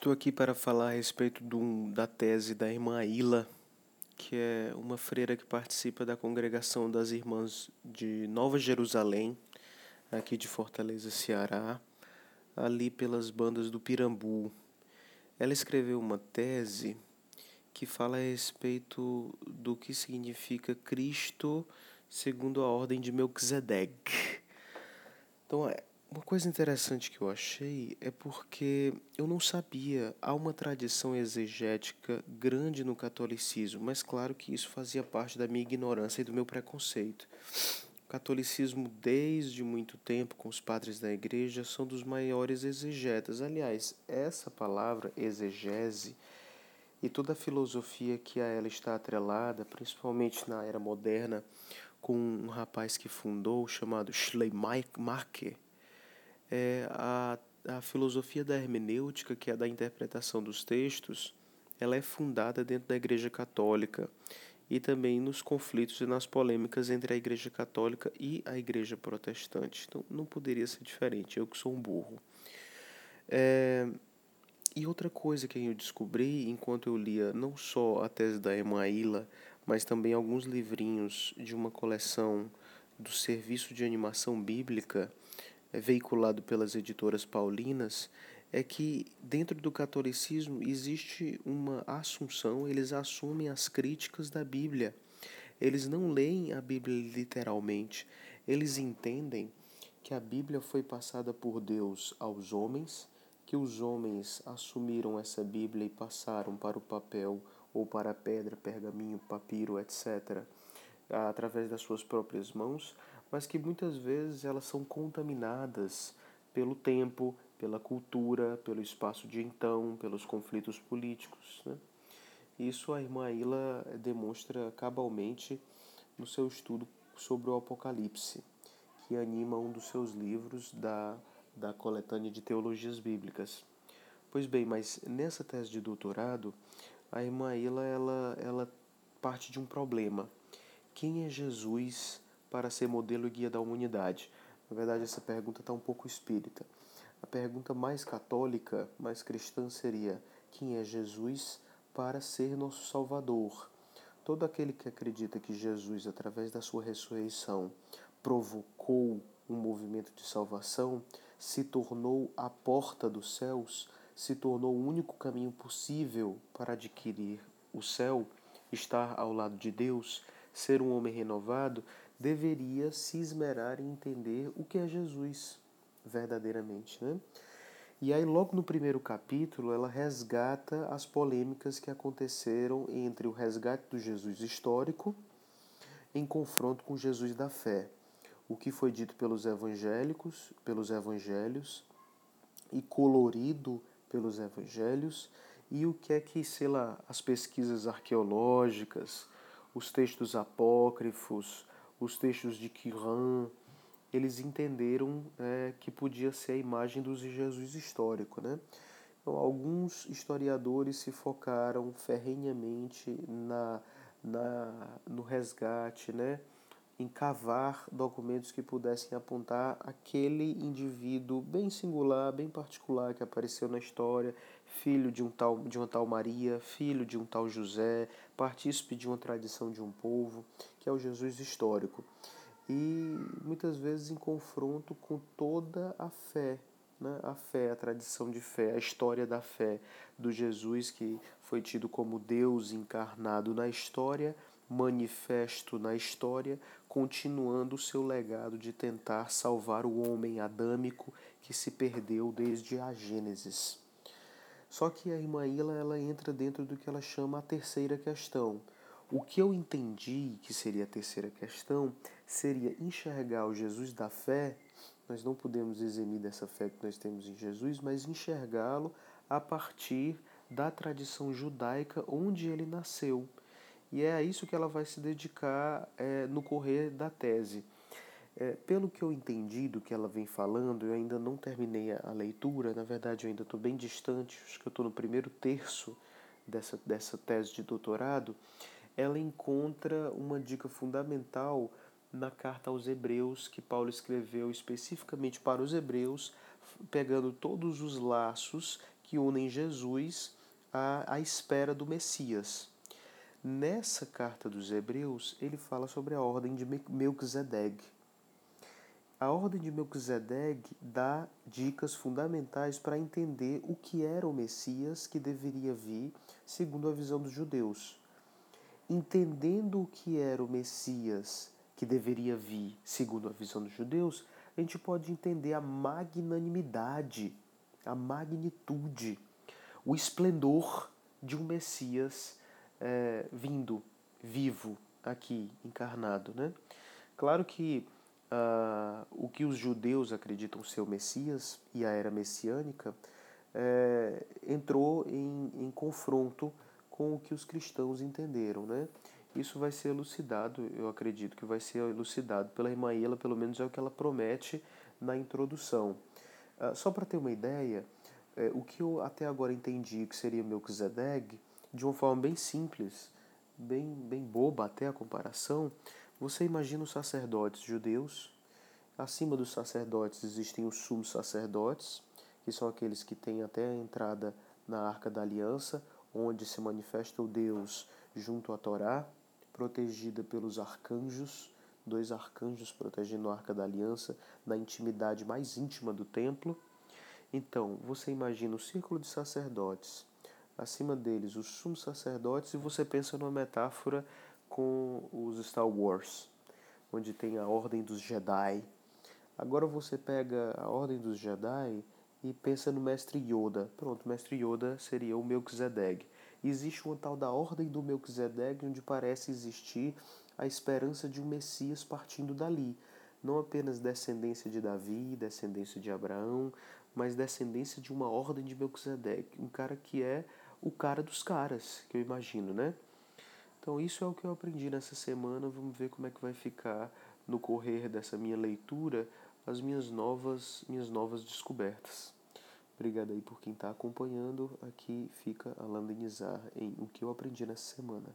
Estou aqui para falar a respeito do, da tese da irmã Ila, que é uma freira que participa da congregação das irmãs de Nova Jerusalém, aqui de Fortaleza, Ceará, ali pelas bandas do Pirambu. Ela escreveu uma tese que fala a respeito do que significa Cristo segundo a ordem de Melquisedeque. Então, é, uma coisa interessante que eu achei é porque eu não sabia, há uma tradição exegética grande no catolicismo, mas claro que isso fazia parte da minha ignorância e do meu preconceito. O catolicismo, desde muito tempo, com os padres da igreja, são dos maiores exegetas. Aliás, essa palavra, exegese, e toda a filosofia que a ela está atrelada, principalmente na era moderna, com um rapaz que fundou chamado Schleiermacher, é, a, a filosofia da hermenêutica, que é da interpretação dos textos, ela é fundada dentro da Igreja Católica e também nos conflitos e nas polêmicas entre a Igreja Católica e a Igreja Protestante. Então, não poderia ser diferente, eu que sou um burro. É, e outra coisa que eu descobri enquanto eu lia não só a tese da Emaíla, mas também alguns livrinhos de uma coleção do Serviço de Animação Bíblica, veiculado pelas editoras paulinas é que dentro do catolicismo existe uma assunção, eles assumem as críticas da Bíblia. Eles não leem a Bíblia literalmente, eles entendem que a Bíblia foi passada por Deus aos homens, que os homens assumiram essa Bíblia e passaram para o papel ou para a pedra, pergaminho, papiro, etc., através das suas próprias mãos, mas que muitas vezes elas são contaminadas pelo tempo, pela cultura, pelo espaço de então, pelos conflitos políticos. Né? Isso a irmã Ila demonstra cabalmente no seu estudo sobre o Apocalipse, que anima um dos seus livros da, da coletânea de teologias bíblicas. Pois bem, mas nessa tese de doutorado, a irmã Ila ela, ela parte de um problema. Quem é Jesus para ser modelo e guia da humanidade? Na verdade, essa pergunta está um pouco espírita. A pergunta mais católica, mais cristã seria: quem é Jesus para ser nosso Salvador? Todo aquele que acredita que Jesus, através da sua ressurreição, provocou um movimento de salvação, se tornou a porta dos céus, se tornou o único caminho possível para adquirir o céu, estar ao lado de Deus, ser um homem renovado, deveria se esmerar em entender o que é Jesus verdadeiramente, né? E aí logo no primeiro capítulo ela resgata as polêmicas que aconteceram entre o resgate do Jesus histórico em confronto com Jesus da fé. O que foi dito pelos evangélicos, pelos evangelhos e colorido pelos evangelhos e o que é que, sei lá, as pesquisas arqueológicas, os textos apócrifos, os textos de Quirã, eles entenderam é, que podia ser a imagem do Jesus histórico. Né? Então, alguns historiadores se focaram ferrenhamente na, na, no resgate, né? Em cavar documentos que pudessem apontar aquele indivíduo bem singular, bem particular que apareceu na história, filho de um tal de uma tal Maria, filho de um tal José, partícipe de uma tradição de um povo, que é o Jesus histórico. E muitas vezes em confronto com toda a fé, né? a fé, a tradição de fé, a história da fé do Jesus que foi tido como Deus encarnado na história manifesto na história, continuando seu legado de tentar salvar o homem adâmico que se perdeu desde a Gênesis. Só que a irmã Ila, ela entra dentro do que ela chama a terceira questão. O que eu entendi que seria a terceira questão seria enxergar o Jesus da fé. Nós não podemos eximir dessa fé que nós temos em Jesus, mas enxergá-lo a partir da tradição judaica onde ele nasceu. E é a isso que ela vai se dedicar é, no correr da tese. É, pelo que eu entendi do que ela vem falando, eu ainda não terminei a leitura, na verdade eu ainda estou bem distante, acho que eu estou no primeiro terço dessa, dessa tese de doutorado. Ela encontra uma dica fundamental na carta aos Hebreus, que Paulo escreveu especificamente para os Hebreus, pegando todos os laços que unem Jesus à, à espera do Messias. Nessa carta dos Hebreus, ele fala sobre a ordem de Melquisedeque. A ordem de Melquisedeque dá dicas fundamentais para entender o que era o Messias que deveria vir, segundo a visão dos judeus. Entendendo o que era o Messias que deveria vir, segundo a visão dos judeus, a gente pode entender a magnanimidade, a magnitude, o esplendor de um Messias é, vindo, vivo, aqui, encarnado. Né? Claro que uh, o que os judeus acreditam ser o Messias e a era messiânica é, entrou em, em confronto com o que os cristãos entenderam. Né? Isso vai ser elucidado, eu acredito que vai ser elucidado pela irmã pelo menos é o que ela promete na introdução. Uh, só para ter uma ideia, é, o que eu até agora entendi que seria Melquisedeque, de uma forma bem simples, bem, bem boba até a comparação, você imagina os sacerdotes judeus, acima dos sacerdotes existem os sumos sacerdotes, que são aqueles que têm até a entrada na Arca da Aliança, onde se manifesta o Deus junto à Torá, protegida pelos arcanjos, dois arcanjos protegendo a Arca da Aliança na intimidade mais íntima do templo. Então, você imagina o círculo de sacerdotes, acima deles os sumos sacerdotes, e você pensa numa metáfora com os Star Wars, onde tem a Ordem dos Jedi. Agora você pega a Ordem dos Jedi e pensa no Mestre Yoda. Pronto, Mestre Yoda seria o Melquisedeque. Existe uma tal da Ordem do Melquisedeque, onde parece existir a esperança de um Messias partindo dali. Não apenas descendência de Davi, descendência de Abraão, mas descendência de uma ordem de Melquisedeque, um cara que é o cara dos caras, que eu imagino, né? Então isso é o que eu aprendi nessa semana. Vamos ver como é que vai ficar no correr dessa minha leitura as minhas novas minhas novas descobertas. Obrigado aí por quem está acompanhando. Aqui fica a Landenizar em o que eu aprendi nessa semana.